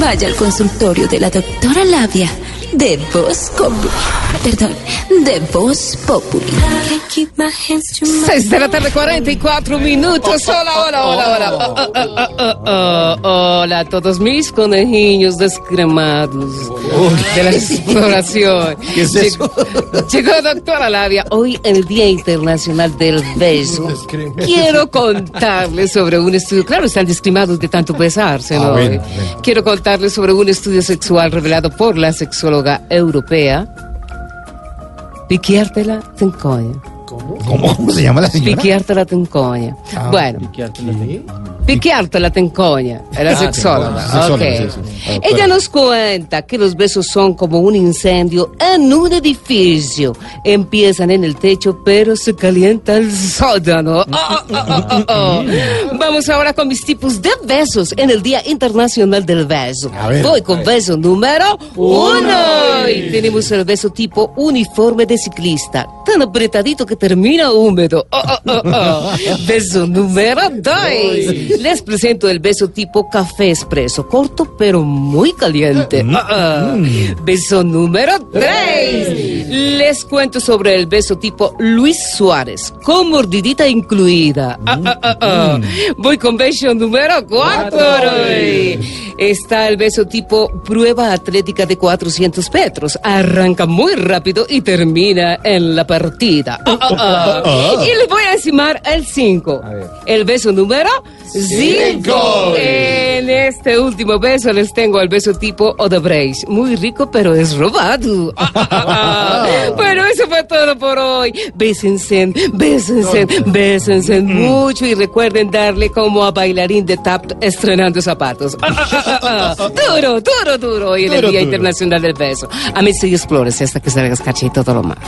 Vaya al consultorio de la doctora Labia de Voz Populi. Perdón, de Voz Populi. Seis de la tarde, 44 minutos. Hola, hola, hola, hola. Oh, oh, oh, oh, oh. Hola a todos mis conejillos descremados de la exploración. ¿Qué es eso? Llegó doctora Labia, hoy el Día Internacional del Beso. Quiero contarles sobre un estudio. Claro, están descremados de tanto besarse, ¿no? Ah, bueno, bueno. Quiero contarles sobre un estudio sexual revelado por la sexóloga europea. Piquiártela Tencoya. ¿Cómo, ¿Cómo se llama la señora? Piquiártela Tencoya. Ah, bueno, Piquiártela Tencoya, era Ah, sexóloga. sexóloga, ok. sí, sí. Ah, Ella nos cuenta que los besos son como un incendio en un edificio. Empiezan en el techo, pero se calienta el sótano. Oh, oh, oh, oh, oh. Vamos ahora con mis tipos de besos en el Día Internacional del Beso. Ver. Voy con beso número uno. Y tenemos el beso tipo uniforme de ciclista, tan apretadito que termina húmedo. Oh, oh, oh, oh. Beso número dos. Les presento el beso tipo café expreso, corto pero muy caliente. Ah, ah. Beso número tres. Les cuento sobre el beso tipo Luis Suárez, con mordidita incluida. Ah, ah, ah, ah. Voy con beso número cuatro. Está el beso tipo prueba atlética de 400 metros. Arranca muy rápido y termina en la partida. Ah, ah, ah. Y les voy a encimar el 5. El beso número 5. En este último beso les tengo el beso tipo Odebrecht. Muy rico, pero es robado. Ah, ah, ah. Bueno, eso fue todo por hoy. Bésense, bésense, bésense mucho y recuerden darle como a bailarín de tap estrenando zapatos. Ah, ah, ah. Duro, duro, duro. Hoy en el Día duro. Internacional del Beso. A mí sí explores hasta que salgas cachito todo lo más.